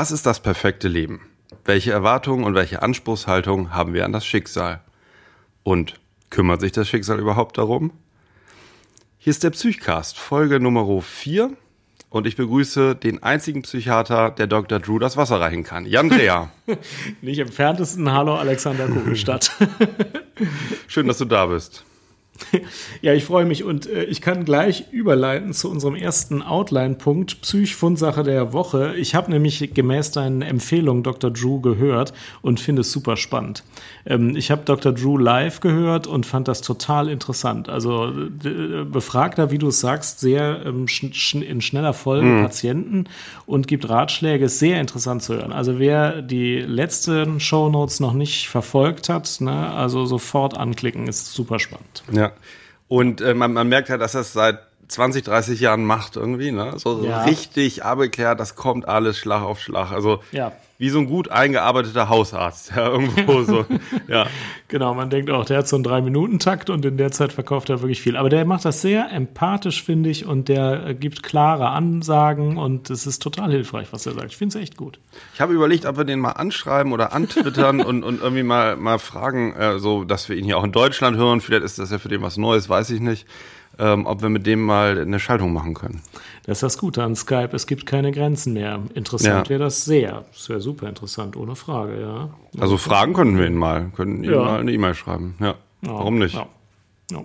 Was ist das perfekte Leben? Welche Erwartungen und welche Anspruchshaltung haben wir an das Schicksal? Und kümmert sich das Schicksal überhaupt darum? Hier ist der Psychcast, Folge Nummer 4. Und ich begrüße den einzigen Psychiater, der Dr. Drew das Wasser reichen kann. Jan Dreher. Nicht entferntesten Hallo Alexander Kugelstadt. Schön, dass du da bist. Ja, ich freue mich und äh, ich kann gleich überleiten zu unserem ersten Outline-Punkt, Psych-Fundsache der Woche. Ich habe nämlich gemäß deinen Empfehlungen Dr. Drew gehört und finde es super spannend. Ähm, ich habe Dr. Drew live gehört und fand das total interessant. Also befragt er, wie du es sagst, sehr ähm, sch sch in schneller Folge mhm. Patienten und gibt Ratschläge. Ist sehr interessant zu hören. Also wer die letzten Shownotes noch nicht verfolgt hat, ne, also sofort anklicken, ist super spannend. Ja. Und äh, man, man merkt halt, dass das seit 20, 30 Jahren macht irgendwie, ne? So, so ja. richtig abgeklärt, das kommt alles Schlag auf Schlag. Also ja wie so ein gut eingearbeiteter Hausarzt, ja, irgendwo so, ja. Genau, man denkt auch, der hat so einen Drei-Minuten-Takt und in der Zeit verkauft er wirklich viel. Aber der macht das sehr empathisch, finde ich, und der gibt klare Ansagen und es ist total hilfreich, was er sagt. Ich finde es echt gut. Ich habe überlegt, ob wir den mal anschreiben oder antwittern und, und irgendwie mal, mal fragen, äh, so, dass wir ihn hier auch in Deutschland hören. Vielleicht ist das ja für den was Neues, weiß ich nicht ähm, ob wir mit dem mal eine Schaltung machen können. Das ist das Gute an Skype, es gibt keine Grenzen mehr. Interessant ja. wäre das sehr. Das wäre super interessant, ohne Frage, ja. Also Fragen könnten wir ihn mal, könnten ihm ja. mal eine E-Mail schreiben. Ja. ja. Warum nicht? Ja.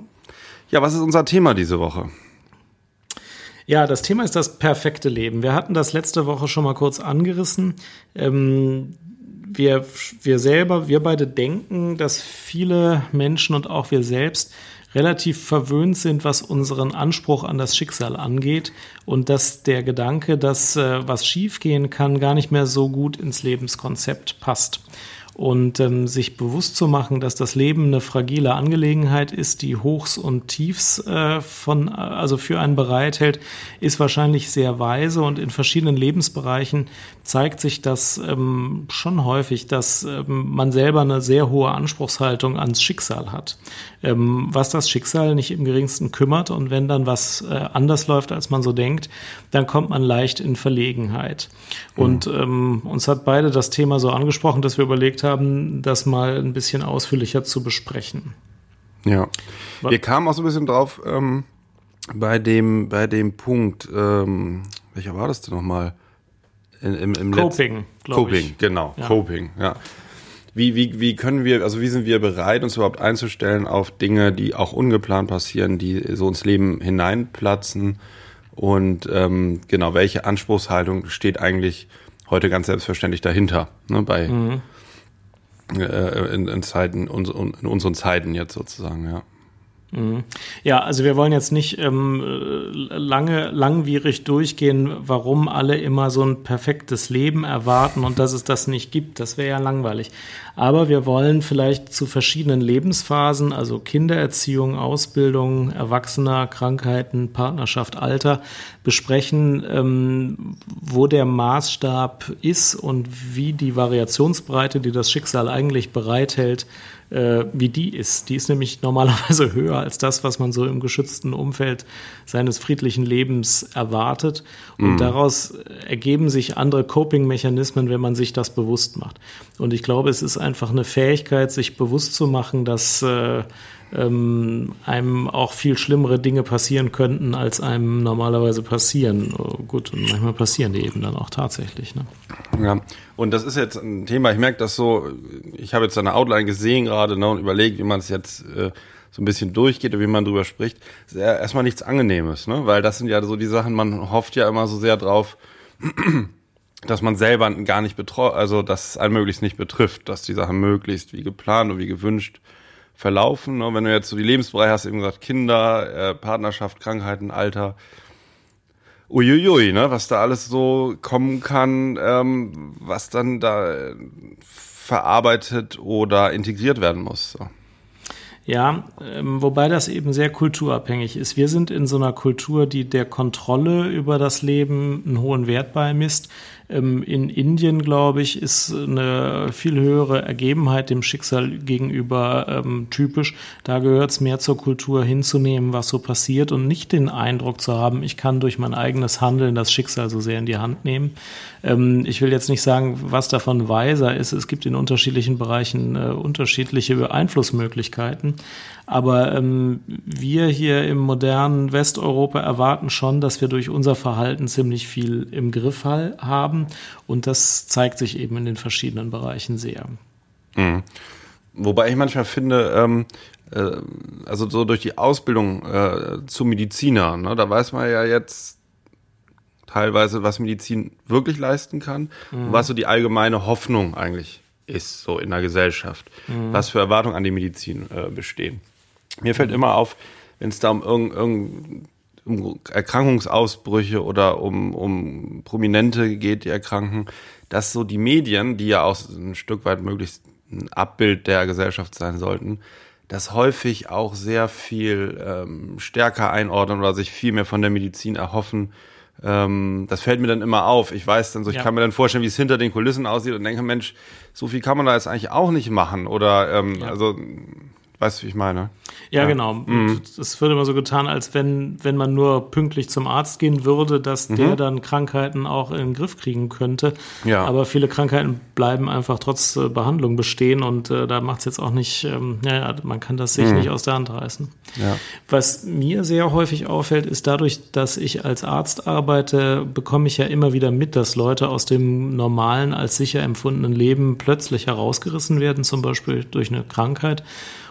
ja, was ist unser Thema diese Woche? Ja, das Thema ist das perfekte Leben. Wir hatten das letzte Woche schon mal kurz angerissen. Ähm, wir, wir selber, wir beide denken, dass viele Menschen und auch wir selbst relativ verwöhnt sind, was unseren Anspruch an das Schicksal angeht und dass der Gedanke, dass äh, was schiefgehen kann, gar nicht mehr so gut ins Lebenskonzept passt und ähm, sich bewusst zu machen, dass das Leben eine fragile Angelegenheit ist, die Hochs und Tiefs äh, von also für einen bereithält, ist wahrscheinlich sehr weise. Und in verschiedenen Lebensbereichen zeigt sich das ähm, schon häufig, dass ähm, man selber eine sehr hohe Anspruchshaltung ans Schicksal hat, ähm, was das Schicksal nicht im geringsten kümmert und wenn dann was äh, anders läuft, als man so denkt, dann kommt man leicht in Verlegenheit. Und ähm, uns hat beide das Thema so angesprochen, dass wir überlegt haben, das mal ein bisschen ausführlicher zu besprechen. Ja, wir kamen auch so ein bisschen drauf ähm, bei dem bei dem Punkt. Ähm, welcher war das denn nochmal? Im, im Coping, Coping, ich. genau, ja. Coping, ja. Wie, wie, wie können wir, also wie sind wir bereit, uns überhaupt einzustellen auf Dinge, die auch ungeplant passieren, die so ins Leben hineinplatzen? Und ähm, genau, welche Anspruchshaltung steht eigentlich heute ganz selbstverständlich dahinter, ne, bei, mhm. Äh, in, in, Zeiten, in unseren Zeiten jetzt sozusagen, ja. Mhm. Ja, also wir wollen jetzt nicht ähm, lange, langwierig durchgehen, warum alle immer so ein perfektes Leben erwarten und dass es das nicht gibt. Das wäre ja langweilig. Aber wir wollen vielleicht zu verschiedenen Lebensphasen, also Kindererziehung, Ausbildung, Erwachsener, Krankheiten, Partnerschaft, Alter, besprechen, ähm, wo der Maßstab ist und wie die Variationsbreite, die das Schicksal eigentlich bereithält, äh, wie die ist. Die ist nämlich normalerweise höher als das, was man so im geschützten Umfeld seines friedlichen Lebens erwartet. Und mhm. daraus ergeben sich andere Coping-Mechanismen, wenn man sich das bewusst macht. Und ich glaube, es ist einfach eine Fähigkeit, sich bewusst zu machen, dass äh, ähm, einem auch viel schlimmere Dinge passieren könnten, als einem normalerweise passieren. Oh, gut, und manchmal passieren die eben dann auch tatsächlich. Ne? Ja, und das ist jetzt ein Thema, ich merke das so, ich habe jetzt eine Outline gesehen gerade ne, und überlegt, wie man es jetzt äh, so ein bisschen durchgeht und wie man drüber spricht. Ist ja erstmal nichts Angenehmes, ne? weil das sind ja so die Sachen, man hofft ja immer so sehr drauf, dass man selber gar nicht betroffen, also dass es einen möglichst nicht betrifft, dass die Sachen möglichst wie geplant und wie gewünscht verlaufen. Ne? Wenn du jetzt so die Lebensbereiche hast, eben gesagt, Kinder, äh, Partnerschaft, Krankheiten, Alter. Uiuiui, ne? was da alles so kommen kann, ähm, was dann da äh, verarbeitet oder integriert werden muss. So. Ja, ähm, wobei das eben sehr kulturabhängig ist. Wir sind in so einer Kultur, die der Kontrolle über das Leben einen hohen Wert beimisst. Ähm, in Indien, glaube ich, ist eine viel höhere Ergebenheit dem Schicksal gegenüber ähm, typisch. Da gehört es mehr zur Kultur hinzunehmen, was so passiert und nicht den Eindruck zu haben, ich kann durch mein eigenes Handeln das Schicksal so sehr in die Hand nehmen. Ähm, ich will jetzt nicht sagen, was davon weiser ist. Es gibt in unterschiedlichen Bereichen äh, unterschiedliche Einflussmöglichkeiten. Aber ähm, wir hier im modernen Westeuropa erwarten schon, dass wir durch unser Verhalten ziemlich viel im Griff haben. Und das zeigt sich eben in den verschiedenen Bereichen sehr. Mhm. Wobei ich manchmal finde, ähm, äh, also so durch die Ausbildung äh, zu Mediziner, ne, da weiß man ja jetzt teilweise, was Medizin wirklich leisten kann mhm. was so die allgemeine Hoffnung eigentlich ist, so in der Gesellschaft. Mhm. Was für Erwartungen an die Medizin äh, bestehen. Mir fällt immer auf, wenn es da um irgendein um Erkrankungsausbrüche oder um, um Prominente geht, die erkranken, dass so die Medien, die ja auch ein Stück weit möglichst ein Abbild der Gesellschaft sein sollten, das häufig auch sehr viel ähm, stärker einordnen oder sich viel mehr von der Medizin erhoffen. Ähm, das fällt mir dann immer auf. Ich weiß dann so, ich ja. kann mir dann vorstellen, wie es hinter den Kulissen aussieht und denke, Mensch, so viel kann man da jetzt eigentlich auch nicht machen. Oder ähm, ja. also Weißt du, wie ich meine? Ja, ja. genau. Mhm. Das wird immer so getan, als wenn, wenn man nur pünktlich zum Arzt gehen würde, dass mhm. der dann Krankheiten auch in den Griff kriegen könnte. Ja. Aber viele Krankheiten bleiben einfach trotz äh, Behandlung bestehen und äh, da macht es jetzt auch nicht, ähm, ja, man kann das sich mhm. nicht aus der Hand reißen. Ja. Was mir sehr häufig auffällt, ist dadurch, dass ich als Arzt arbeite, bekomme ich ja immer wieder mit, dass Leute aus dem normalen, als sicher empfundenen Leben plötzlich herausgerissen werden, zum Beispiel durch eine Krankheit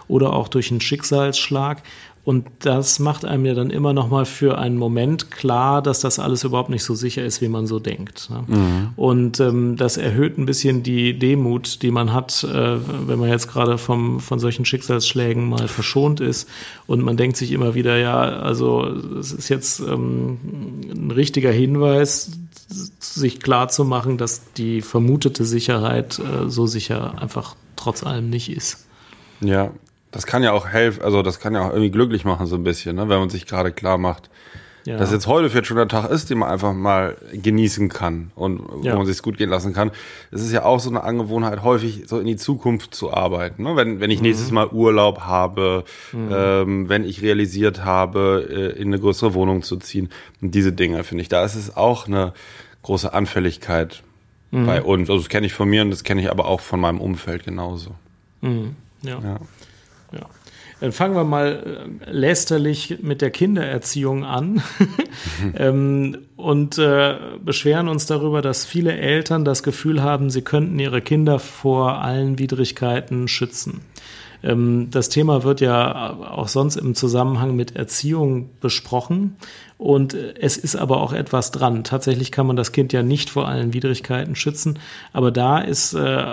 oder auch durch einen Schicksalsschlag. Und das macht einem ja dann immer noch mal für einen Moment klar, dass das alles überhaupt nicht so sicher ist, wie man so denkt. Ne? Mhm. Und ähm, das erhöht ein bisschen die Demut, die man hat, äh, wenn man jetzt gerade vom von solchen Schicksalsschlägen mal verschont ist. Und man denkt sich immer wieder, ja, also es ist jetzt ähm, ein richtiger Hinweis, sich klar zu machen, dass die vermutete Sicherheit äh, so sicher einfach trotz allem nicht ist. Ja, das kann ja auch helfen, also das kann ja auch irgendwie glücklich machen, so ein bisschen, ne? wenn man sich gerade klar macht, ja. dass jetzt heute vielleicht schon der Tag ist, den man einfach mal genießen kann und ja. wo man sich gut gehen lassen kann. Es ist ja auch so eine Angewohnheit, häufig so in die Zukunft zu arbeiten. Ne? Wenn, wenn ich mhm. nächstes Mal Urlaub habe, mhm. ähm, wenn ich realisiert habe, äh, in eine größere Wohnung zu ziehen. Und diese Dinge, finde ich, da ist es auch eine große Anfälligkeit mhm. bei uns. Also das kenne ich von mir und das kenne ich aber auch von meinem Umfeld genauso. Mhm. ja. ja. Ja. Dann fangen wir mal äh, lästerlich mit der Kindererziehung an ähm, und äh, beschweren uns darüber, dass viele Eltern das Gefühl haben, sie könnten ihre Kinder vor allen Widrigkeiten schützen. Ähm, das Thema wird ja auch sonst im Zusammenhang mit Erziehung besprochen. Und es ist aber auch etwas dran. Tatsächlich kann man das Kind ja nicht vor allen Widrigkeiten schützen. Aber da ist äh,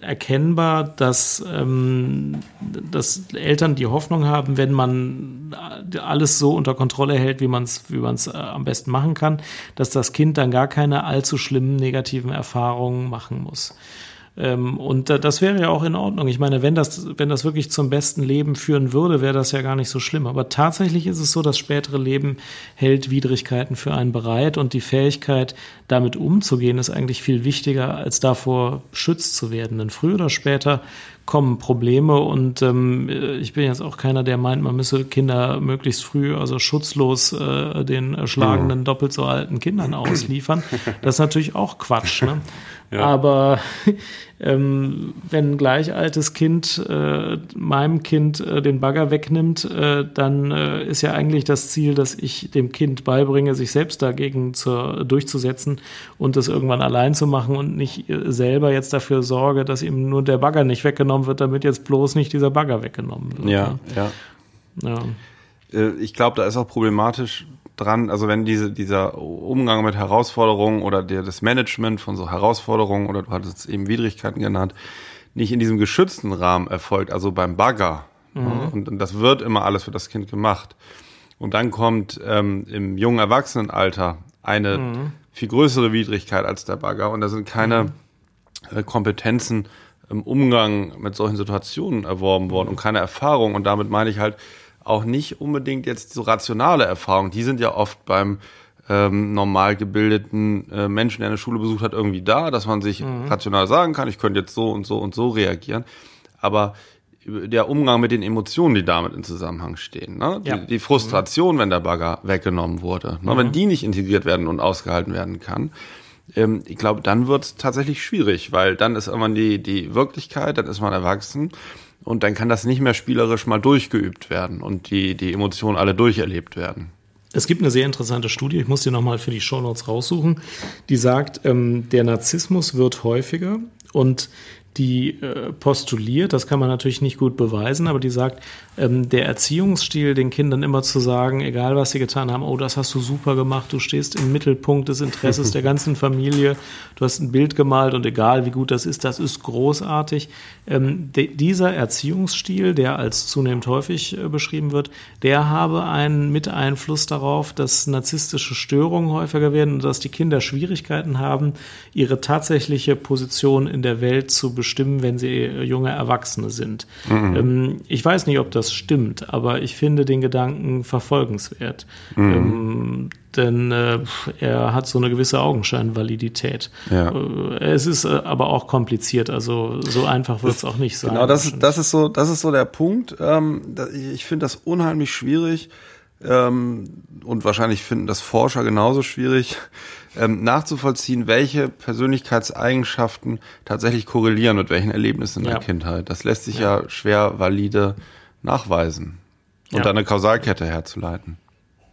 erkennbar, dass, ähm, dass Eltern die Hoffnung haben, wenn man alles so unter Kontrolle hält, wie man es wie man's, äh, am besten machen kann, dass das Kind dann gar keine allzu schlimmen negativen Erfahrungen machen muss. Ähm, und das wäre ja auch in Ordnung. Ich meine, wenn das, wenn das wirklich zum besten Leben führen würde, wäre das ja gar nicht so schlimm. Aber tatsächlich ist es so, das spätere Leben hält Widrigkeiten für einen bereit und die Fähigkeit, damit umzugehen, ist eigentlich viel wichtiger, als davor schützt zu werden. Denn früher oder später kommen Probleme und ähm, ich bin jetzt auch keiner, der meint, man müsse Kinder möglichst früh, also schutzlos äh, den erschlagenen, doppelt so alten Kindern ausliefern. Das ist natürlich auch Quatsch. Ne? Ja. Aber ähm, wenn ein gleich altes Kind äh, meinem Kind äh, den Bagger wegnimmt, äh, dann äh, ist ja eigentlich das Ziel, dass ich dem Kind beibringe, sich selbst dagegen zur, durchzusetzen und das irgendwann allein zu machen und nicht äh, selber jetzt dafür sorge, dass ihm nur der Bagger nicht weggenommen wird, damit jetzt bloß nicht dieser Bagger weggenommen wird. Ja, ja. ja. Äh, ich glaube, da ist auch problematisch, dran, also wenn diese, dieser Umgang mit Herausforderungen oder der, das Management von so Herausforderungen oder du hattest es eben Widrigkeiten genannt, nicht in diesem geschützten Rahmen erfolgt, also beim Bagger. Mhm. Und, und, das wird immer alles für das Kind gemacht. Und dann kommt ähm, im jungen Erwachsenenalter eine mhm. viel größere Widrigkeit als der Bagger und da sind keine mhm. äh, Kompetenzen im Umgang mit solchen Situationen erworben worden und keine Erfahrung. Und damit meine ich halt, auch nicht unbedingt jetzt so rationale Erfahrungen. Die sind ja oft beim ähm, normal gebildeten äh, Menschen, der eine Schule besucht hat, irgendwie da, dass man sich mhm. rational sagen kann, ich könnte jetzt so und so und so reagieren. Aber der Umgang mit den Emotionen, die damit in Zusammenhang stehen. Ne? Ja. Die, die, Frustration, mhm. wenn der Bagger weggenommen wurde, ne? Mhm. wenn die nicht integriert werden und ausgehalten werden kann, ähm, ich glaube, dann wird es tatsächlich schwierig, weil dann ist irgendwann die, die Wirklichkeit, dann ist man erwachsen und dann kann das nicht mehr spielerisch mal durchgeübt werden und die, die Emotionen alle durcherlebt werden. Es gibt eine sehr interessante Studie, ich muss die nochmal für die Shownotes raussuchen, die sagt, ähm, der Narzissmus wird häufiger und die äh, postuliert, das kann man natürlich nicht gut beweisen, aber die sagt, ähm, der Erziehungsstil, den Kindern immer zu sagen, egal was sie getan haben, oh, das hast du super gemacht, du stehst im Mittelpunkt des Interesses der ganzen Familie, du hast ein Bild gemalt und egal wie gut das ist, das ist großartig. Ähm, dieser Erziehungsstil, der als zunehmend häufig äh, beschrieben wird, der habe einen Miteinfluss darauf, dass narzisstische Störungen häufiger werden und dass die Kinder Schwierigkeiten haben, ihre tatsächliche Position in der Welt zu bestimmen, wenn sie äh, junge Erwachsene sind. Mhm. Ähm, ich weiß nicht, ob das stimmt, aber ich finde den Gedanken verfolgenswert. Mhm. Ähm, denn äh, er hat so eine gewisse Augenscheinvalidität. Ja. Äh, es ist äh, aber auch kompliziert, also so einfach wird es auch nicht sein. Genau, das ist, das ist so, das ist so der Punkt. Ähm, ich finde das unheimlich schwierig ähm, und wahrscheinlich finden das Forscher genauso schwierig, ähm, nachzuvollziehen, welche Persönlichkeitseigenschaften tatsächlich korrelieren mit welchen Erlebnissen in ja. der Kindheit. Das lässt sich ja, ja schwer valide nachweisen und ja. eine Kausalkette herzuleiten.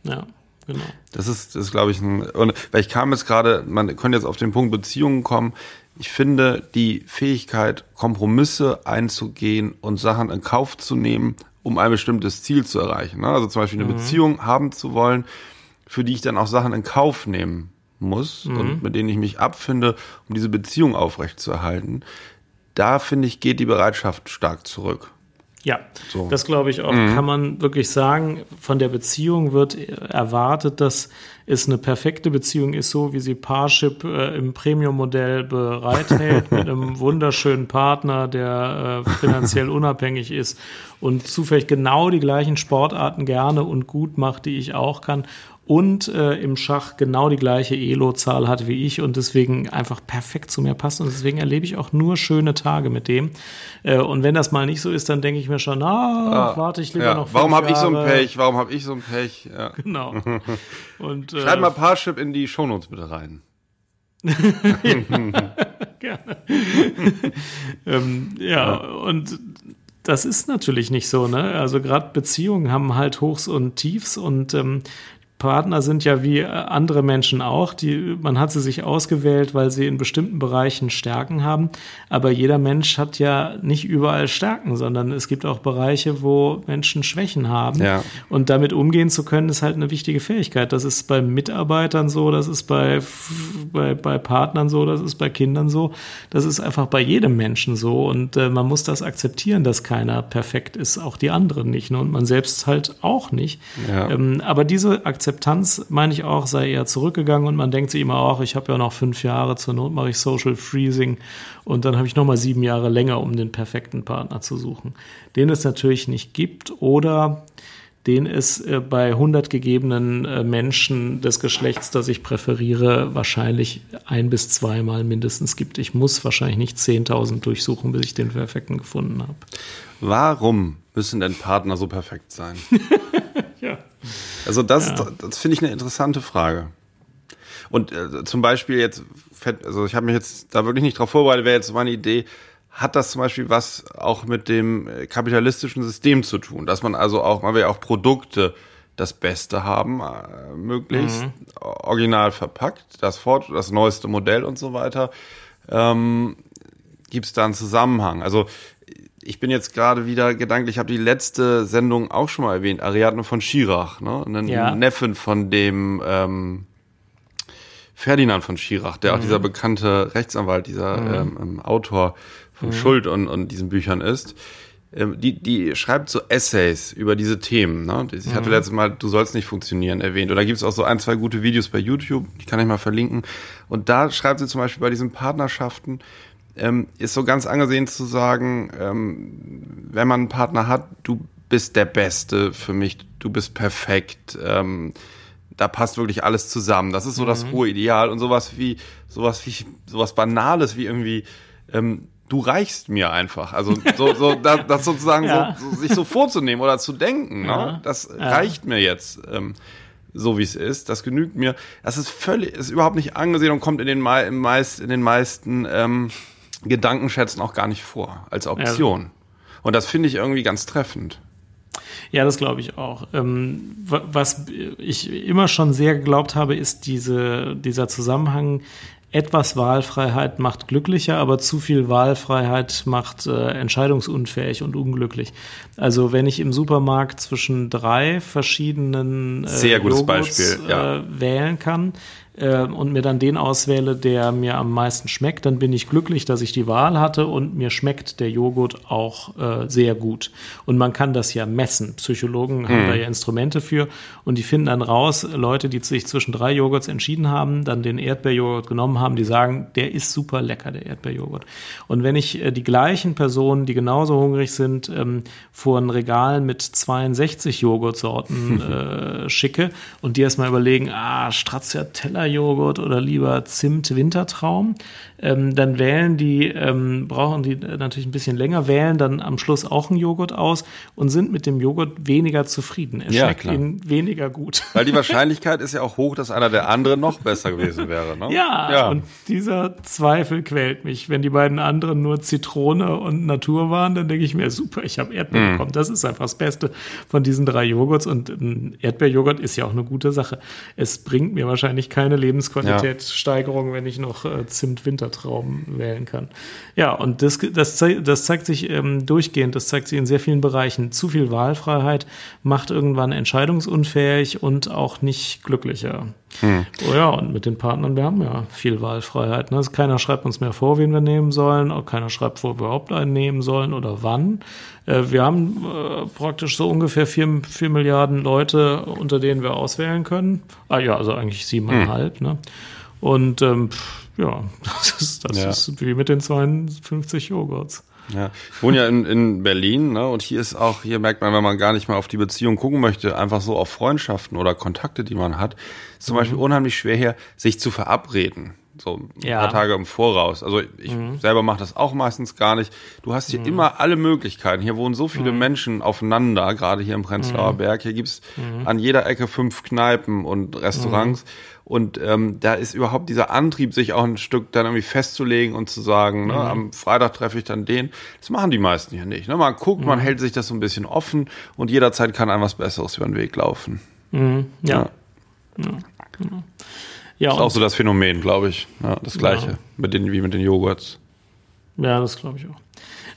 Ja, genau. Das ist, das ist glaube ich, ein, und, weil ich kam jetzt gerade, man könnte jetzt auf den Punkt Beziehungen kommen. Ich finde die Fähigkeit, Kompromisse einzugehen und Sachen in Kauf zu nehmen, um ein bestimmtes Ziel zu erreichen. Ne? Also zum Beispiel eine mhm. Beziehung haben zu wollen, für die ich dann auch Sachen in Kauf nehmen muss mhm. und mit denen ich mich abfinde, um diese Beziehung aufrechtzuerhalten. Da finde ich, geht die Bereitschaft stark zurück. Ja, so. das glaube ich auch, mhm. kann man wirklich sagen. Von der Beziehung wird erwartet, dass es eine perfekte Beziehung ist, so wie sie Parship äh, im Premium-Modell bereithält, mit einem wunderschönen Partner, der äh, finanziell unabhängig ist und zufällig genau die gleichen Sportarten gerne und gut macht, die ich auch kann und äh, im Schach genau die gleiche Elo-Zahl hat wie ich und deswegen einfach perfekt zu mir passt. Und deswegen erlebe ich auch nur schöne Tage mit dem. Äh, und wenn das mal nicht so ist, dann denke ich mir schon, ah, warte ich lieber ja. noch Warum habe ich so ein Pech? Warum habe ich so ein Pech? Ja. Genau. Und, äh, Schreib mal Parship in die Shownotes bitte rein. ja, gerne. ähm, ja, ja, und das ist natürlich nicht so, ne? Also gerade Beziehungen haben halt Hochs und Tiefs und ähm, Partner sind ja wie äh, andere Menschen auch. Die, man hat sie sich ausgewählt, weil sie in bestimmten Bereichen Stärken haben. Aber jeder Mensch hat ja nicht überall Stärken, sondern es gibt auch Bereiche, wo Menschen Schwächen haben. Ja. Und damit umgehen zu können, ist halt eine wichtige Fähigkeit. Das ist bei Mitarbeitern so, das ist bei, bei, bei Partnern so, das ist bei Kindern so. Das ist einfach bei jedem Menschen so. Und äh, man muss das akzeptieren, dass keiner perfekt ist, auch die anderen nicht. Ne? Und man selbst halt auch nicht. Ja. Ähm, aber diese Akzeptanz Akzeptanz, meine ich auch, sei eher zurückgegangen und man denkt sich immer auch, ich habe ja noch fünf Jahre, zur Not mache ich Social Freezing und dann habe ich nochmal sieben Jahre länger, um den perfekten Partner zu suchen. Den es natürlich nicht gibt oder den es äh, bei 100 gegebenen äh, Menschen des Geschlechts, das ich präferiere, wahrscheinlich ein bis zweimal mindestens gibt. Ich muss wahrscheinlich nicht 10.000 durchsuchen, bis ich den perfekten gefunden habe. Warum müssen denn Partner so perfekt sein? ja. Also das, ja. das finde ich eine interessante Frage. Und äh, zum Beispiel jetzt, also ich habe mich jetzt da wirklich nicht drauf vorbereitet, wäre jetzt meine Idee, hat das zum Beispiel was auch mit dem äh, kapitalistischen System zu tun, dass man also auch, man will ja auch Produkte das Beste haben, äh, möglichst mhm. original verpackt, das Fort, das neueste Modell und so weiter. Ähm, Gibt es da einen Zusammenhang? Also ich bin jetzt gerade wieder gedanklich, ich habe die letzte Sendung auch schon mal erwähnt, Ariadne von Schirach, ne? Einen ja. Neffen von dem ähm, Ferdinand von Schirach, der mhm. auch dieser bekannte Rechtsanwalt, dieser mhm. ähm, ähm, Autor von mhm. Schuld und, und diesen Büchern ist. Ähm, die, die schreibt so Essays über diese Themen. Ne? Ich hatte mhm. letztes Mal Du sollst nicht funktionieren erwähnt. Und da gibt es auch so ein, zwei gute Videos bei YouTube, die kann ich mal verlinken. Und da schreibt sie zum Beispiel bei diesen Partnerschaften, ähm, ist so ganz angesehen zu sagen, ähm, wenn man einen Partner hat, du bist der Beste für mich, du bist perfekt, ähm, da passt wirklich alles zusammen. Das ist so mhm. das hohe Ideal und sowas wie, sowas wie, sowas Banales wie irgendwie, ähm, du reichst mir einfach. Also so, so das, das sozusagen ja. so, so, sich so vorzunehmen oder zu denken, ne? ja. das ja. reicht mir jetzt. Ähm, so wie es ist, das genügt mir. Das ist völlig, ist überhaupt nicht angesehen und kommt in den, meist, in den meisten ähm, Gedankenschätzen auch gar nicht vor als Option. Und das finde ich irgendwie ganz treffend. Ja, das glaube ich auch. Ähm, was ich immer schon sehr geglaubt habe, ist diese, dieser Zusammenhang etwas Wahlfreiheit macht glücklicher, aber zu viel Wahlfreiheit macht äh, entscheidungsunfähig und unglücklich. Also wenn ich im Supermarkt zwischen drei verschiedenen äh, Sehr gutes Joghurts, Beispiel, ja. äh, wählen kann, äh, und mir dann den auswähle, der mir am meisten schmeckt, dann bin ich glücklich, dass ich die Wahl hatte und mir schmeckt der Joghurt auch äh, sehr gut. Und man kann das ja messen. Psychologen haben hm. da ja Instrumente für und die finden dann raus, Leute, die sich zwischen drei Joghurts entschieden haben, dann den Erdbeerjoghurt genommen haben, die sagen, der ist super lecker, der Erdbeerjoghurt. Und wenn ich äh, die gleichen Personen, die genauso hungrig sind, ähm, vor ein Regal mit 62 Joghurtsorten äh, schicke und die erstmal überlegen, ah, Stracciatella Joghurt oder lieber Zimt Wintertraum, ähm, dann wählen die, ähm, brauchen die natürlich ein bisschen länger, wählen dann am Schluss auch einen Joghurt aus und sind mit dem Joghurt weniger zufrieden. Er ja, schmeckt klar. ihnen weniger gut. Weil die Wahrscheinlichkeit ist ja auch hoch, dass einer der andere noch besser gewesen wäre. Ne? Ja, ja, und dieser Zweifel quält mich. Wenn die beiden anderen nur Zitrone und Natur waren, dann denke ich mir, super, ich habe Erdbeer mm. bekommen. Das ist einfach das Beste von diesen drei Joghurts und ein Erdbeerjoghurt ist ja auch eine gute Sache. Es bringt mir wahrscheinlich keine Lebensqualitätssteigerung, ja. wenn ich noch äh, Zimt Wintertraum wählen kann. Ja, und das, das, zeigt, das zeigt sich ähm, durchgehend, das zeigt sich in sehr vielen Bereichen. Zu viel Wahlfreiheit macht irgendwann entscheidungsunfähig und auch nicht glücklicher. Hm. Oh ja, und mit den Partnern, wir haben ja viel Wahlfreiheit. Ne? Also keiner schreibt uns mehr vor, wen wir nehmen sollen, auch keiner schreibt vor, wir überhaupt einen nehmen sollen oder wann. Äh, wir haben äh, praktisch so ungefähr vier, vier Milliarden Leute, unter denen wir auswählen können. Ah ja, also eigentlich siebeneinhalb. Hm. Ne? Und ähm, ja, das, ist, das ja. ist wie mit den 52 Joghurts. Ja, ich wohne ja in, in Berlin, ne? Und hier ist auch, hier merkt man, wenn man gar nicht mal auf die Beziehung gucken möchte, einfach so auf Freundschaften oder Kontakte, die man hat, ist zum mhm. Beispiel unheimlich schwer hier, sich zu verabreden. So ein ja. paar Tage im Voraus. Also ich mhm. selber mache das auch meistens gar nicht. Du hast hier mhm. immer alle Möglichkeiten. Hier wohnen so viele mhm. Menschen aufeinander, gerade hier im Prenzlauer mhm. Berg. Hier gibt's mhm. an jeder Ecke fünf Kneipen und Restaurants. Und ähm, da ist überhaupt dieser Antrieb, sich auch ein Stück dann irgendwie festzulegen und zu sagen, ne, am Freitag treffe ich dann den. Das machen die meisten hier nicht. Ne? Man guckt, man hält sich das so ein bisschen offen und jederzeit kann einem was Besseres über den Weg laufen. ja. ja. ja. Ja, das ist auch so das Phänomen, glaube ich. Ja, das gleiche ja. mit den, wie mit den Joghurts. Ja, das glaube ich auch.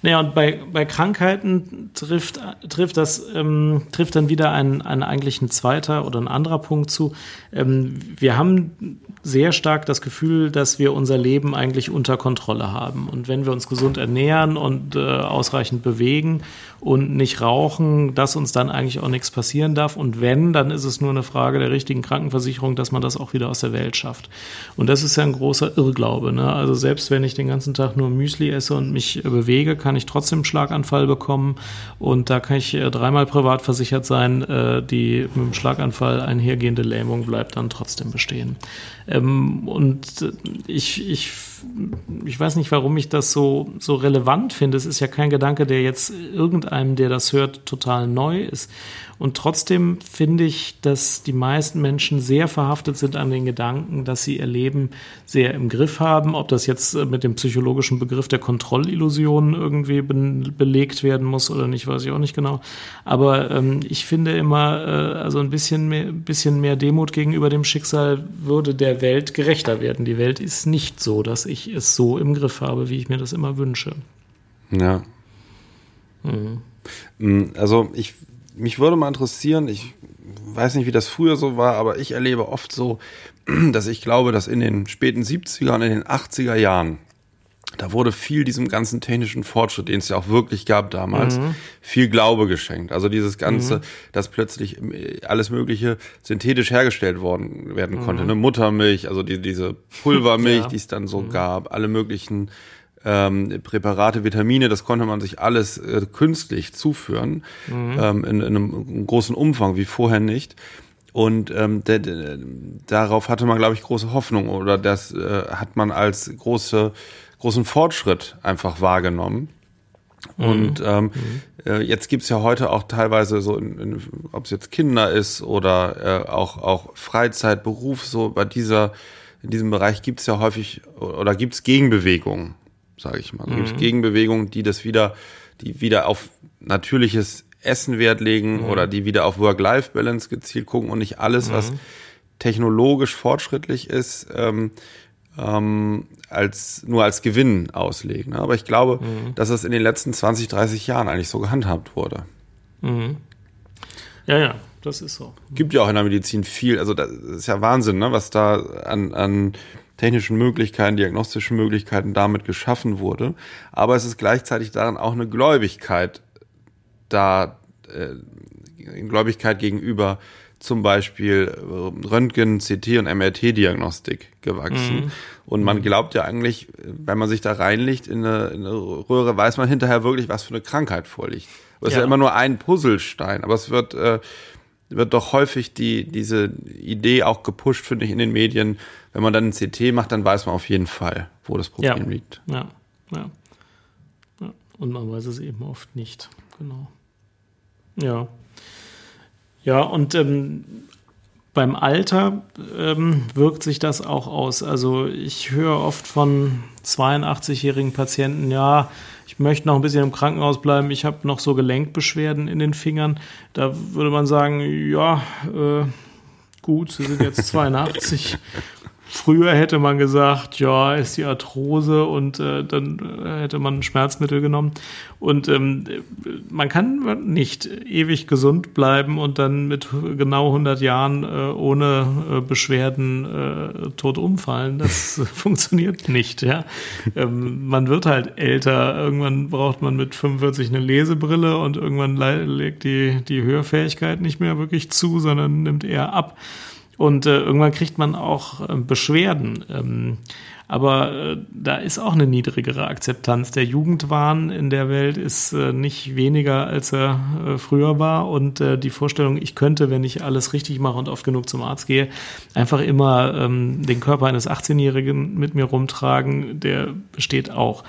Naja, und bei, bei Krankheiten trifft, trifft das, ähm, trifft dann wieder ein, ein eigentlich ein zweiter oder ein anderer Punkt zu. Ähm, wir haben sehr stark das Gefühl, dass wir unser Leben eigentlich unter Kontrolle haben. Und wenn wir uns gesund ernähren und äh, ausreichend bewegen und nicht rauchen, dass uns dann eigentlich auch nichts passieren darf. Und wenn, dann ist es nur eine Frage der richtigen Krankenversicherung, dass man das auch wieder aus der Welt schafft. Und das ist ja ein großer Irrglaube. Ne? Also selbst wenn ich den ganzen Tag nur Müsli esse und mich bewege, kann ich trotzdem einen Schlaganfall bekommen. Und da kann ich äh, dreimal privat versichert sein. Äh, die mit dem Schlaganfall einhergehende Lähmung bleibt dann trotzdem bestehen. Ähm, und ich, ich, ich weiß nicht, warum ich das so, so relevant finde. Es ist ja kein Gedanke, der jetzt irgendeinem, der das hört, total neu ist. Und trotzdem finde ich, dass die meisten Menschen sehr verhaftet sind an den Gedanken, dass sie ihr Leben sehr im Griff haben. Ob das jetzt äh, mit dem psychologischen Begriff der Kontrollillusion irgendwie be belegt werden muss oder nicht, weiß ich auch nicht genau. Aber ähm, ich finde immer, äh, also ein bisschen mehr, bisschen mehr Demut gegenüber dem Schicksal würde der Welt gerechter werden. Die Welt ist nicht so, dass ich es so im Griff habe, wie ich mir das immer wünsche. Ja. Mhm. Mm, also ich mich würde mal interessieren, ich weiß nicht, wie das früher so war, aber ich erlebe oft so, dass ich glaube, dass in den späten 70er und in den 80er Jahren, da wurde viel diesem ganzen technischen Fortschritt, den es ja auch wirklich gab damals, mhm. viel Glaube geschenkt. Also dieses Ganze, mhm. dass plötzlich alles Mögliche synthetisch hergestellt worden werden konnte. Mhm. Ne? Muttermilch, also die, diese Pulvermilch, ja. die es dann so mhm. gab, alle möglichen ähm, Präparate, Vitamine, das konnte man sich alles äh, künstlich zuführen, mhm. ähm, in, in, einem großen Umfang wie vorher nicht. Und ähm, de, de, darauf hatte man, glaube ich, große Hoffnung oder das äh, hat man als große, großen Fortschritt einfach wahrgenommen. Mhm. Und ähm, mhm. äh, jetzt gibt's ja heute auch teilweise so, in, in, ob es jetzt Kinder ist oder äh, auch, auch Freizeit, Beruf, so bei dieser, in diesem Bereich gibt's ja häufig oder gibt's Gegenbewegungen, sage ich mal. Also mhm. Gibt's Gegenbewegungen, die das wieder, die wieder auf natürliches Essen Wert legen mhm. oder die wieder auf Work-Life-Balance gezielt gucken und nicht alles, was mhm. technologisch fortschrittlich ist, ähm, ähm, als nur als Gewinn auslegen. Ne? Aber ich glaube, mhm. dass das in den letzten 20, 30 Jahren eigentlich so gehandhabt wurde. Mhm. Ja, ja, das ist so. Gibt ja auch in der Medizin viel, also das ist ja Wahnsinn, ne, was da an, an technischen Möglichkeiten, diagnostischen Möglichkeiten damit geschaffen wurde. Aber es ist gleichzeitig daran auch eine Gläubigkeit da, äh, Gläubigkeit gegenüber zum Beispiel äh, Röntgen, CT und MRT-Diagnostik gewachsen. Mhm. Und man glaubt ja eigentlich, wenn man sich da reinlegt in eine, in eine, Röhre, weiß man hinterher wirklich, was für eine Krankheit vorliegt. Es ja. ist ja immer nur ein Puzzlestein, aber es wird, äh, wird doch häufig die, diese Idee auch gepusht, finde ich, in den Medien. Wenn man dann ein CT macht, dann weiß man auf jeden Fall, wo das Problem ja. liegt. Ja. ja. ja. Und man weiß es eben oft nicht. Genau. Ja. Ja, und ähm, beim Alter ähm, wirkt sich das auch aus. Also ich höre oft von 82-jährigen Patienten, ja, ich möchte noch ein bisschen im Krankenhaus bleiben, ich habe noch so Gelenkbeschwerden in den Fingern. Da würde man sagen, ja, äh, gut, Sie sind jetzt 82 Früher hätte man gesagt, ja, ist die Arthrose und äh, dann äh, hätte man Schmerzmittel genommen. Und ähm, man kann nicht ewig gesund bleiben und dann mit genau 100 Jahren äh, ohne äh, Beschwerden äh, tot umfallen. Das funktioniert nicht. Ja, ähm, man wird halt älter. Irgendwann braucht man mit 45 eine Lesebrille und irgendwann legt die die Hörfähigkeit nicht mehr wirklich zu, sondern nimmt eher ab. Und äh, irgendwann kriegt man auch äh, Beschwerden. Ähm, aber äh, da ist auch eine niedrigere Akzeptanz. Der Jugendwahn in der Welt ist äh, nicht weniger, als er äh, früher war. Und äh, die Vorstellung, ich könnte, wenn ich alles richtig mache und oft genug zum Arzt gehe, einfach immer ähm, den Körper eines 18-Jährigen mit mir rumtragen, der besteht auch.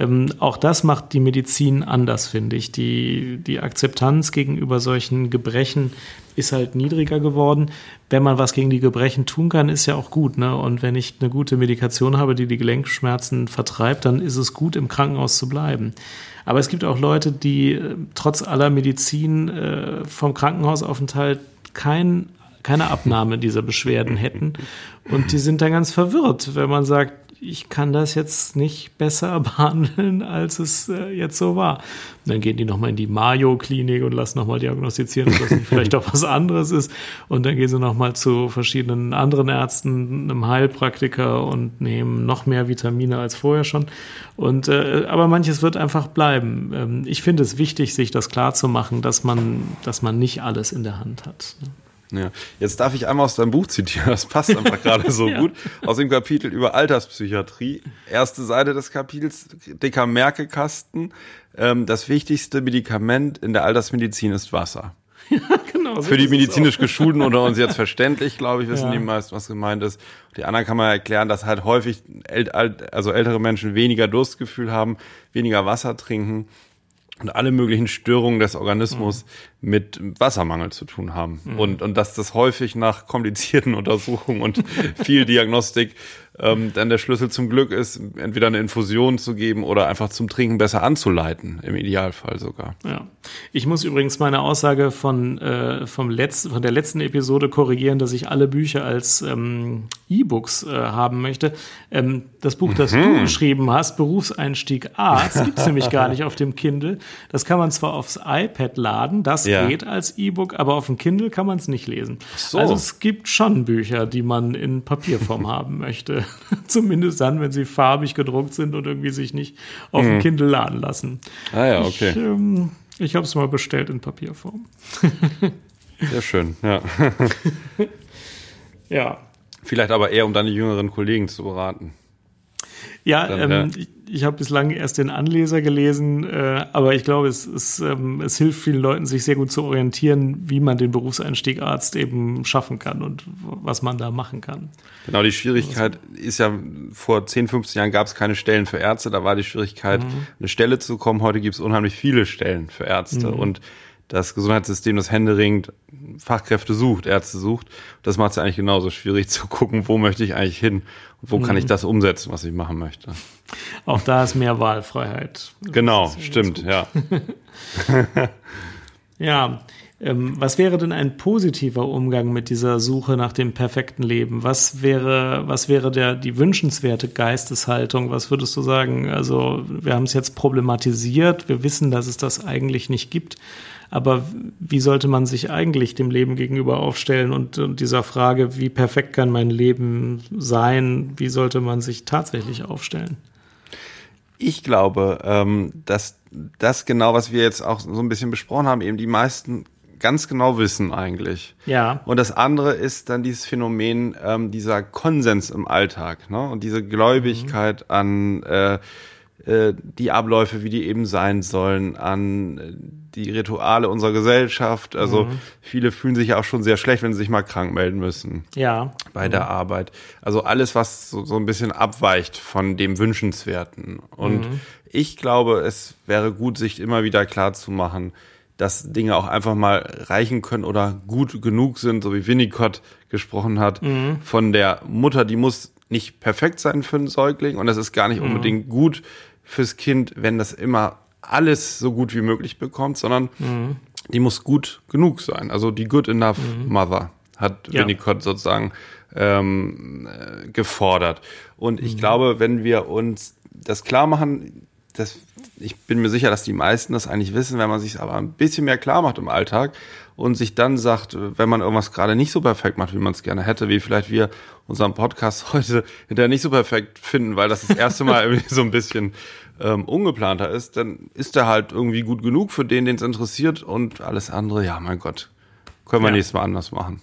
Ähm, auch das macht die Medizin anders, finde ich. Die, die Akzeptanz gegenüber solchen Gebrechen ist halt niedriger geworden. Wenn man was gegen die Gebrechen tun kann, ist ja auch gut. Ne? Und wenn ich eine gute Medikation habe, die die Gelenkschmerzen vertreibt, dann ist es gut, im Krankenhaus zu bleiben. Aber es gibt auch Leute, die äh, trotz aller Medizin äh, vom Krankenhausaufenthalt kein keine Abnahme dieser Beschwerden hätten. Und die sind dann ganz verwirrt, wenn man sagt, ich kann das jetzt nicht besser behandeln, als es äh, jetzt so war. Und dann gehen die nochmal in die Mayo-Klinik und lassen nochmal diagnostizieren, ob das nicht vielleicht auch was anderes ist. Und dann gehen sie nochmal zu verschiedenen anderen Ärzten, einem Heilpraktiker und nehmen noch mehr Vitamine als vorher schon. Und äh, aber manches wird einfach bleiben. Ähm, ich finde es wichtig, sich das klar zu machen, dass man, dass man nicht alles in der Hand hat. Ne? Ja. Jetzt darf ich einmal aus deinem Buch zitieren, das passt einfach gerade so ja. gut. Aus dem Kapitel über Alterspsychiatrie. Erste Seite des Kapitels, dicker Merkekasten. Ähm, das wichtigste Medikament in der Altersmedizin ist Wasser. Ja, genau. Für die medizinisch Geschulten unter uns jetzt verständlich, glaube ich, wissen ja. die meisten, was gemeint ist. Die anderen kann man erklären, dass halt häufig ält, also ältere Menschen weniger Durstgefühl haben, weniger Wasser trinken und alle möglichen Störungen des Organismus mhm. Mit Wassermangel zu tun haben. Mhm. Und, und dass das häufig nach komplizierten Untersuchungen und viel Diagnostik ähm, dann der Schlüssel zum Glück ist, entweder eine Infusion zu geben oder einfach zum Trinken besser anzuleiten, im Idealfall sogar. Ja. Ich muss übrigens meine Aussage von, äh, vom letzten, von der letzten Episode korrigieren, dass ich alle Bücher als ähm, E-Books äh, haben möchte. Ähm, das Buch, das mhm. du geschrieben hast, Berufseinstieg Arzt, gibt es nämlich gar nicht auf dem Kindle. Das kann man zwar aufs iPad laden, das ja. geht als E-Book, aber auf dem Kindle kann man es nicht lesen. So. Also es gibt schon Bücher, die man in Papierform haben möchte. Zumindest dann, wenn sie farbig gedruckt sind und irgendwie sich nicht auf dem mhm. Kindle laden lassen. Ah ja, okay. Ich, ähm, ich habe es mal bestellt in Papierform. Sehr schön, ja. ja. Vielleicht aber eher, um deine jüngeren Kollegen zu beraten. Ja, Dann, ähm, ja. ich, ich habe bislang erst den Anleser gelesen, äh, aber ich glaube, es, es, ähm, es hilft vielen Leuten, sich sehr gut zu orientieren, wie man den Berufseinstieg Arzt eben schaffen kann und was man da machen kann. Genau, die Schwierigkeit ist ja, vor 10, 15 Jahren gab es keine Stellen für Ärzte, da war die Schwierigkeit, mhm. eine Stelle zu kommen. Heute gibt es unheimlich viele Stellen für Ärzte mhm. und das Gesundheitssystem, das händeringend Fachkräfte sucht, Ärzte sucht. Das macht es eigentlich genauso schwierig zu gucken, wo möchte ich eigentlich hin und wo mhm. kann ich mhm. das umsetzen, was ich machen möchte. Auch da ist mehr Wahlfreiheit. Genau, stimmt, ja. ja, ähm, was wäre denn ein positiver Umgang mit dieser Suche nach dem perfekten Leben? Was wäre, was wäre der, die wünschenswerte Geisteshaltung? Was würdest du sagen? Also, wir haben es jetzt problematisiert. Wir wissen, dass es das eigentlich nicht gibt. Aber wie sollte man sich eigentlich dem Leben gegenüber aufstellen und, und dieser Frage, wie perfekt kann mein Leben sein, wie sollte man sich tatsächlich aufstellen? Ich glaube, ähm, dass das genau, was wir jetzt auch so ein bisschen besprochen haben, eben die meisten ganz genau wissen eigentlich. Ja. Und das andere ist dann dieses Phänomen ähm, dieser Konsens im Alltag ne? und diese Gläubigkeit mhm. an äh, äh, die Abläufe, wie die eben sein sollen, an äh, die Rituale unserer Gesellschaft. Also mhm. viele fühlen sich ja auch schon sehr schlecht, wenn sie sich mal krank melden müssen. Ja. Bei mhm. der Arbeit. Also alles, was so, so ein bisschen abweicht von dem Wünschenswerten. Und mhm. ich glaube, es wäre gut, sich immer wieder klar zu machen, dass Dinge auch einfach mal reichen können oder gut genug sind, so wie Winnicott gesprochen hat, mhm. von der Mutter, die muss nicht perfekt sein für einen Säugling und es ist gar nicht mhm. unbedingt gut fürs Kind, wenn das immer alles so gut wie möglich bekommt, sondern mhm. die muss gut genug sein. Also die good enough mhm. mother hat ja. Winnicott sozusagen ähm, äh, gefordert. Und ich mhm. glaube, wenn wir uns das klar machen, das, ich bin mir sicher, dass die meisten das eigentlich wissen, wenn man sich aber ein bisschen mehr klar macht im Alltag und sich dann sagt, wenn man irgendwas gerade nicht so perfekt macht, wie man es gerne hätte, wie vielleicht wir unseren Podcast heute hinterher nicht so perfekt finden, weil das das erste Mal irgendwie so ein bisschen ähm, ungeplanter ist, dann ist er halt irgendwie gut genug für den, den es interessiert und alles andere, ja, mein Gott, können wir ja. nächstes Mal anders machen.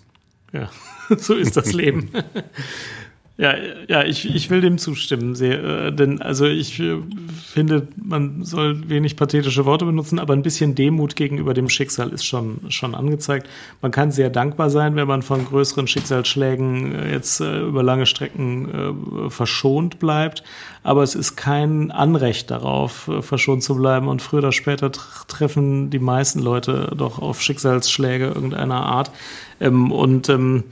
Ja, so ist das Leben. Ja, ja, ich, ich will dem zustimmen, sehr, äh, denn also ich äh, finde, man soll wenig pathetische Worte benutzen, aber ein bisschen Demut gegenüber dem Schicksal ist schon schon angezeigt. Man kann sehr dankbar sein, wenn man von größeren Schicksalsschlägen äh, jetzt äh, über lange Strecken äh, verschont bleibt, aber es ist kein Anrecht darauf, äh, verschont zu bleiben und früher oder später treffen die meisten Leute doch auf Schicksalsschläge irgendeiner Art. Ähm, und ähm,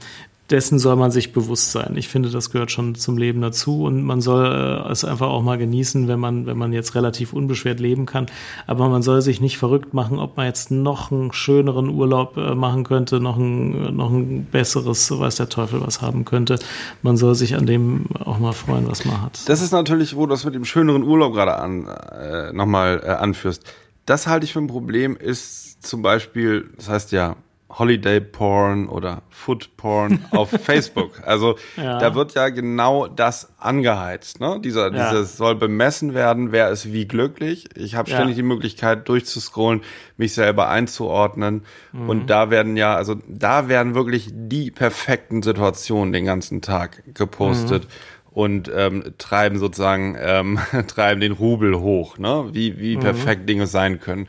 dessen soll man sich bewusst sein. Ich finde, das gehört schon zum Leben dazu und man soll äh, es einfach auch mal genießen, wenn man, wenn man jetzt relativ unbeschwert leben kann. Aber man soll sich nicht verrückt machen, ob man jetzt noch einen schöneren Urlaub äh, machen könnte, noch ein, noch ein besseres, weiß der Teufel was haben könnte. Man soll sich an dem auch mal freuen, was man hat. Das ist natürlich, wo du das mit dem schöneren Urlaub gerade an, äh, nochmal äh, anführst. Das halte ich für ein Problem, ist zum Beispiel, das heißt ja, Holiday Porn oder Food Porn auf Facebook. Also ja. da wird ja genau das angeheizt. Ne? Dieser, ja. Dieses soll bemessen werden, wer ist wie glücklich. Ich habe ständig ja. die Möglichkeit durchzuscrollen, mich selber einzuordnen. Mhm. Und da werden ja, also da werden wirklich die perfekten Situationen den ganzen Tag gepostet. Mhm. Und ähm, treiben sozusagen, ähm, treiben den Rubel hoch, ne? wie, wie mhm. perfekt Dinge sein können.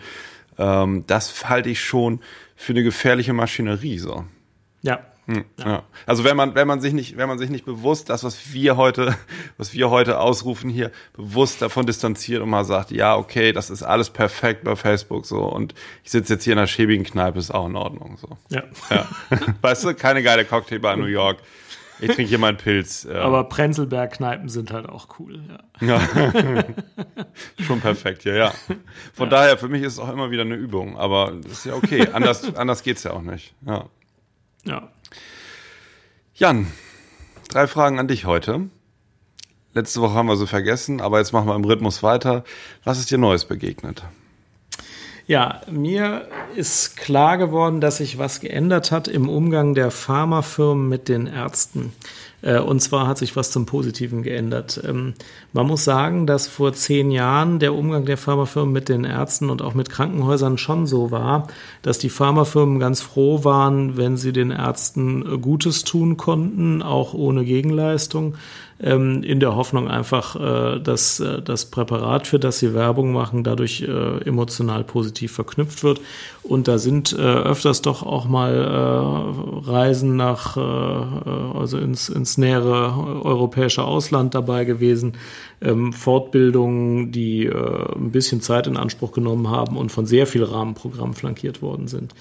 Ähm, das halte ich schon für eine gefährliche Maschinerie so. Ja. Hm, ja. ja. Also wenn man wenn man sich nicht wenn man sich nicht bewusst das was wir heute was wir heute ausrufen hier bewusst davon distanziert und mal sagt ja okay das ist alles perfekt bei Facebook so und ich sitze jetzt hier in einer schäbigen Kneipe ist auch in Ordnung so ja, ja. weißt du keine geile Cocktailbar in New York ich trinke hier meinen Pilz. Ja. Aber Prenzlberg-Kneipen sind halt auch cool. Ja. ja. Schon perfekt, ja, ja. Von ja. daher, für mich ist es auch immer wieder eine Übung. Aber das ist ja okay. Anders, anders geht's ja auch nicht. Ja. Ja. Jan, drei Fragen an dich heute. Letzte Woche haben wir so vergessen, aber jetzt machen wir im Rhythmus weiter. Was ist dir Neues begegnet? Ja, mir ist klar geworden, dass sich was geändert hat im Umgang der Pharmafirmen mit den Ärzten. Äh, und zwar hat sich was zum Positiven geändert. Ähm, man muss sagen, dass vor zehn Jahren der Umgang der Pharmafirmen mit den Ärzten und auch mit Krankenhäusern schon so war, dass die Pharmafirmen ganz froh waren, wenn sie den Ärzten Gutes tun konnten, auch ohne Gegenleistung. Ähm, in der Hoffnung einfach, äh, dass äh, das Präparat, für das sie Werbung machen, dadurch äh, emotional positiv verknüpft wird. Und da sind äh, öfters doch auch mal äh, Reisen nach, äh, also ins, ins nähere europäische Ausland dabei gewesen, ähm, Fortbildungen, die ein bisschen Zeit in Anspruch genommen haben und von sehr viel Rahmenprogramm flankiert worden sind.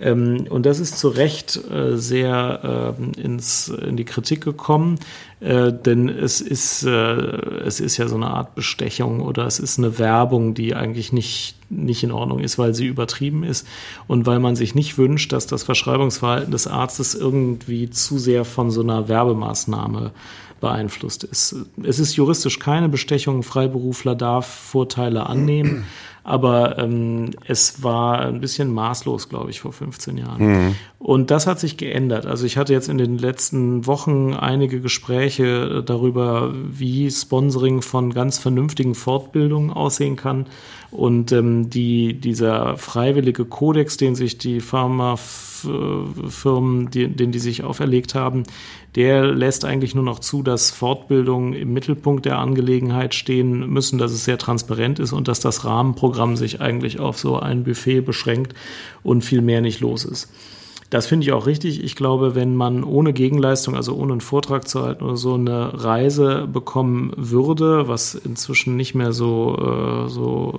Ähm, und das ist zu Recht sehr äh, ins, in die Kritik gekommen, äh, denn es ist, äh, es ist ja so eine Art Bestechung oder es ist eine Werbung, die eigentlich nicht, nicht in Ordnung ist, weil sie übertrieben ist und weil man sich nicht wünscht, dass das Verschreibungsverhalten des Arztes irgendwie zu sehr von so einer Werbemaßnahme beeinflusst ist. Es ist juristisch keine Bestechung. Freiberufler darf Vorteile annehmen. Aber ähm, es war ein bisschen maßlos, glaube ich, vor 15 Jahren. Mhm. Und das hat sich geändert. Also ich hatte jetzt in den letzten Wochen einige Gespräche darüber, wie Sponsoring von ganz vernünftigen Fortbildungen aussehen kann. Und ähm, die, dieser freiwillige Kodex, den sich die Pharmafirmen, die, den die sich auferlegt haben, der lässt eigentlich nur noch zu, dass Fortbildungen im Mittelpunkt der Angelegenheit stehen müssen, dass es sehr transparent ist und dass das Rahmenprogramm sich eigentlich auf so ein Buffet beschränkt und viel mehr nicht los ist. Das finde ich auch richtig. Ich glaube, wenn man ohne Gegenleistung, also ohne einen Vortrag zu halten oder so, eine Reise bekommen würde, was inzwischen nicht mehr so, äh, so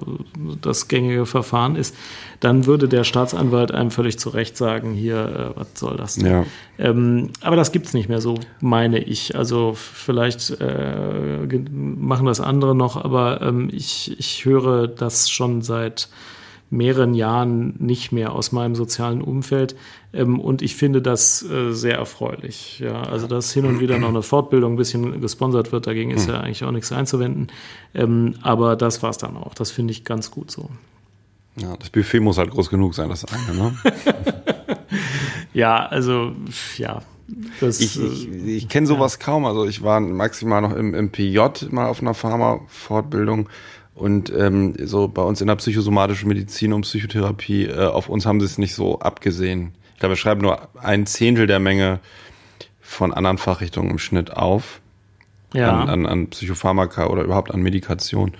das gängige Verfahren ist, dann würde der Staatsanwalt einem völlig zu Recht sagen, hier, äh, was soll das denn? Ja. Ähm, aber das gibt's nicht mehr so, meine ich. Also vielleicht äh, machen das andere noch, aber ähm, ich, ich höre das schon seit mehreren Jahren nicht mehr aus meinem sozialen Umfeld. Ähm, und ich finde das äh, sehr erfreulich. Ja, also dass hin und wieder noch eine Fortbildung ein bisschen gesponsert wird, dagegen ist ja eigentlich auch nichts einzuwenden. Ähm, aber das war's dann auch. Das finde ich ganz gut so. Ja, das Buffet muss halt groß genug sein, das eine, ne? ja, also, ja. Das, ich ich, äh, ich kenne sowas ja. kaum. Also ich war maximal noch im, im PJ mal auf einer Pharma-Fortbildung und ähm, so bei uns in der psychosomatischen Medizin und Psychotherapie, äh, auf uns haben sie es nicht so abgesehen. Ich glaube, wir schreiben nur ein Zehntel der Menge von anderen Fachrichtungen im Schnitt auf. Ja. An, an, an Psychopharmaka oder überhaupt an Medikation.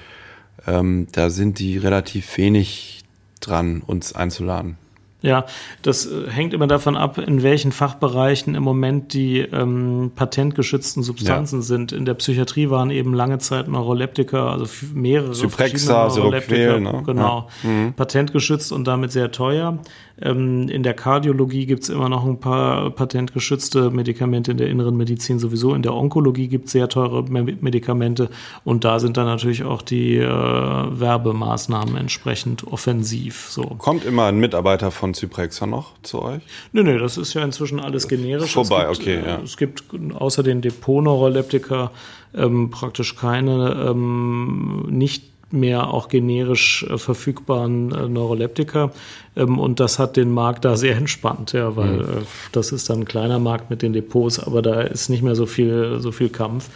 Ähm, da sind die relativ wenig dran, uns einzuladen. Ja, das äh, hängt immer davon ab, in welchen Fachbereichen im Moment die ähm, patentgeschützten Substanzen ja. sind. In der Psychiatrie waren eben lange Zeit Neuroleptika, also mehrere Zyprexa, Neuroleptika, ne? genau, ja. mhm. patentgeschützt und damit sehr teuer. Ähm, in der Kardiologie gibt's immer noch ein paar patentgeschützte Medikamente, in der inneren Medizin sowieso. In der Onkologie gibt's sehr teure Medikamente und da sind dann natürlich auch die äh, Werbemaßnahmen entsprechend offensiv. So. Kommt immer ein Mitarbeiter von Zyprexa noch zu euch? Nee, nee, das ist ja inzwischen alles generisch. Vorbei, gibt, okay, ja. Es gibt außer den Depot-Neuroleptika ähm, praktisch keine ähm, nicht mehr auch generisch äh, verfügbaren äh, Neuroleptika. Ähm, und das hat den Markt da sehr entspannt, ja, weil mhm. äh, das ist dann ein kleiner Markt mit den Depots, aber da ist nicht mehr so viel, so viel Kampf.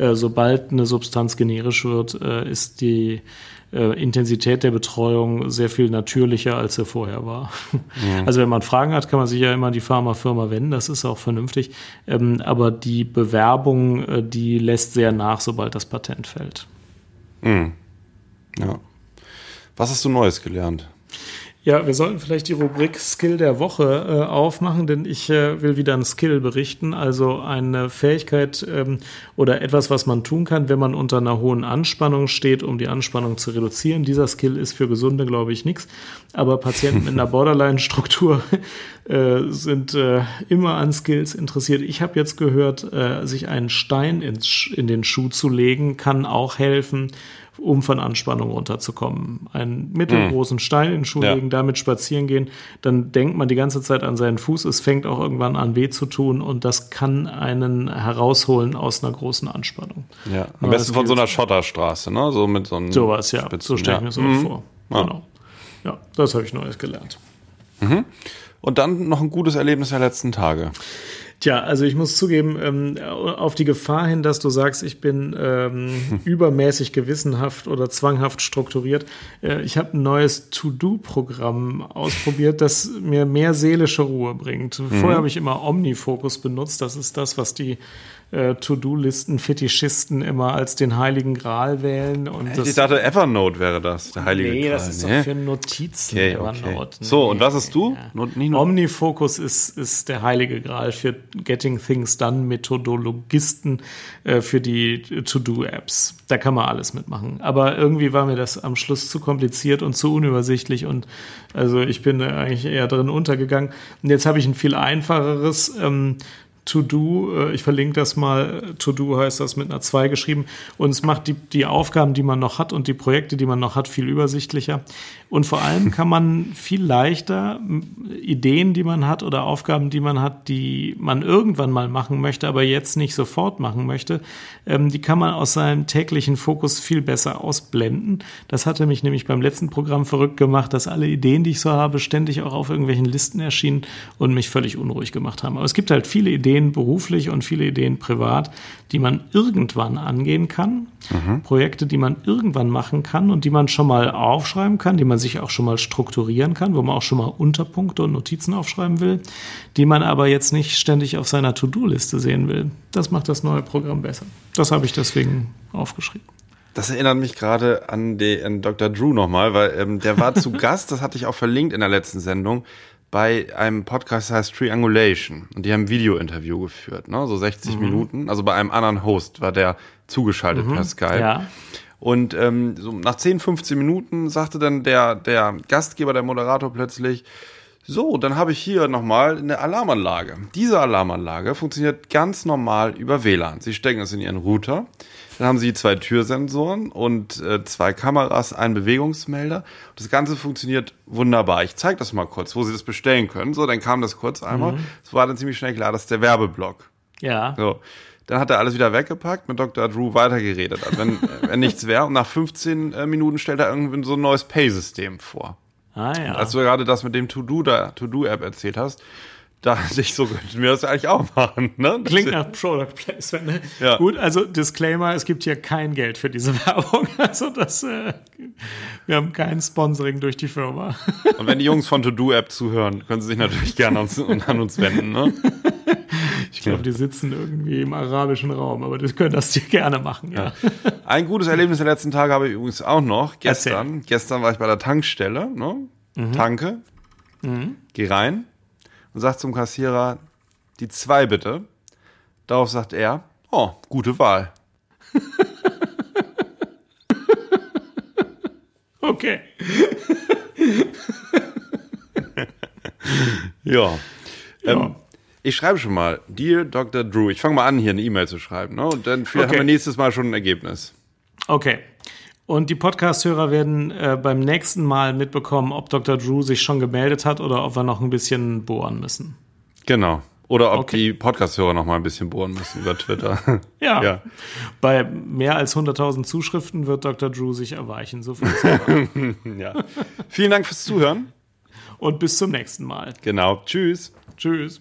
Äh, sobald eine Substanz generisch wird, äh, ist die äh, Intensität der Betreuung sehr viel natürlicher, als er vorher war. Ja. Also wenn man Fragen hat, kann man sich ja immer an die Pharmafirma wenden, das ist auch vernünftig. Ähm, aber die Bewerbung, die lässt sehr nach, sobald das Patent fällt. Mhm. Ja. Was hast du Neues gelernt? Ja, wir sollten vielleicht die Rubrik Skill der Woche äh, aufmachen, denn ich äh, will wieder ein Skill berichten, also eine Fähigkeit ähm, oder etwas, was man tun kann, wenn man unter einer hohen Anspannung steht, um die Anspannung zu reduzieren. Dieser Skill ist für Gesunde, glaube ich, nichts, aber Patienten mit einer Borderline-Struktur äh, sind äh, immer an Skills interessiert. Ich habe jetzt gehört, äh, sich einen Stein in den Schuh zu legen, kann auch helfen um von Anspannung runterzukommen. Einen mittelgroßen mhm. Stein in den Schuh legen, ja. damit spazieren gehen, dann denkt man die ganze Zeit an seinen Fuß, es fängt auch irgendwann an weh zu tun und das kann einen herausholen aus einer großen Anspannung. Ja, am ja, besten von so einer Schotterstraße, ne? So mit so einem Sowas, ja. Spitzen, so stelle ich mir so mhm. vor. Ja. Genau. Ja, das habe ich Neues gelernt. Mhm. Und dann noch ein gutes Erlebnis der letzten Tage. Tja, also ich muss zugeben, ähm, auf die Gefahr hin, dass du sagst, ich bin ähm, übermäßig gewissenhaft oder zwanghaft strukturiert. Äh, ich habe ein neues To-Do-Programm ausprobiert, das mir mehr seelische Ruhe bringt. Mhm. Vorher habe ich immer Omnifocus benutzt. Das ist das, was die äh, To-Do-Listen-Fetischisten immer als den heiligen Gral wählen. Und ich dachte, Evernote wäre das, der heilige nee, Gral. das ist nee? doch für Notizen. Okay, Evernote. okay. So, und was hast du? Ja. Omnifocus ist, ist der heilige Gral für Getting Things Done Methodologisten äh, für die To-Do-Apps. Da kann man alles mitmachen. Aber irgendwie war mir das am Schluss zu kompliziert und zu unübersichtlich und also ich bin eigentlich eher drin untergegangen. Und jetzt habe ich ein viel einfacheres ähm, To-Do, äh, ich verlinke das mal, To-Do heißt das mit einer 2 geschrieben und es macht die, die Aufgaben, die man noch hat und die Projekte, die man noch hat, viel übersichtlicher. Und vor allem kann man viel leichter Ideen, die man hat oder Aufgaben, die man hat, die man irgendwann mal machen möchte, aber jetzt nicht sofort machen möchte, ähm, die kann man aus seinem täglichen Fokus viel besser ausblenden. Das hatte mich nämlich beim letzten Programm verrückt gemacht, dass alle Ideen, die ich so habe, ständig auch auf irgendwelchen Listen erschienen und mich völlig unruhig gemacht haben. Aber es gibt halt viele Ideen beruflich und viele Ideen privat, die man irgendwann angehen kann. Projekte, die man irgendwann machen kann und die man schon mal aufschreiben kann, die man sich auch schon mal strukturieren kann, wo man auch schon mal Unterpunkte und Notizen aufschreiben will, die man aber jetzt nicht ständig auf seiner To-Do-Liste sehen will. Das macht das neue Programm besser. Das habe ich deswegen aufgeschrieben. Das erinnert mich gerade an, den Dr. Drew nochmal, weil ähm, der war zu Gast, das hatte ich auch verlinkt in der letzten Sendung, bei einem Podcast, das heißt Triangulation. Und die haben ein Video-Interview geführt, ne? so 60 Mhm. Minuten. Also bei einem anderen Host war der zugeschaltet per Skype. Ja. Und ähm, so nach 10, 15 Minuten sagte dann der, der Gastgeber, der Moderator plötzlich, so, dann habe ich hier nochmal eine Alarmanlage. Diese Alarmanlage funktioniert ganz normal über WLAN. Sie stecken es in Ihren Router. Dann haben Sie zwei Türsensoren und äh, zwei Kameras, einen Bewegungsmelder. Das Ganze funktioniert wunderbar. Ich zeige das mal kurz, wo Sie das bestellen können. So, dann kam das kurz einmal. Es war dann ziemlich schnell klar, das ist der Werbeblock. Ja. So. Dann hat er alles wieder weggepackt, mit Dr. Drew weitergeredet, als wenn, wenn nichts wäre. Und nach 15 äh, Minuten stellt er irgendwie so ein neues Pay-System vor. Ah ja. Als du gerade das mit dem To-Do-App erzählt hast, dachte ich so, könnten wir das eigentlich auch machen, ne? Klingt nach Product Placement. Ne? Ja. Gut, also Disclaimer, es gibt hier kein Geld für diese Werbung. Also das, äh, wir haben kein Sponsoring durch die Firma. Und wenn die Jungs von To-Do-App zuhören, können sie sich natürlich gerne an uns, an uns wenden, ne? Ich glaube, die sitzen irgendwie im arabischen Raum, aber das können das die gerne machen, ja. Ein gutes Erlebnis der letzten Tage habe ich übrigens auch noch. Gestern, Erzähl. Mhm. gestern war ich bei der Tankstelle, ne? Tanke, geh rein und sag zum Kassierer, die zwei bitte. Darauf sagt er, oh, gute Wahl. Okay. Ja. Ja. Ähm, ich schreibe schon mal, Dear Dr. Drew, ich fange mal an, hier eine E-Mail zu schreiben, ne? Und dann vielleicht Okay. haben wir nächstes Mal schon ein Ergebnis. Okay. Und die Podcast-Hörer werden äh, beim nächsten Mal mitbekommen, ob Dr. Drew sich schon gemeldet hat oder ob wir noch ein bisschen bohren müssen. Genau. Oder ob Okay. die Podcast-Hörer noch mal ein bisschen bohren müssen über Twitter. Ja. Ja. Bei mehr als 100.000 Zuschriften wird Dr. Drew sich erweichen. So viel. ja. Vielen Dank fürs Zuhören. Und bis zum nächsten Mal. Genau. Tschüss. Tschüss.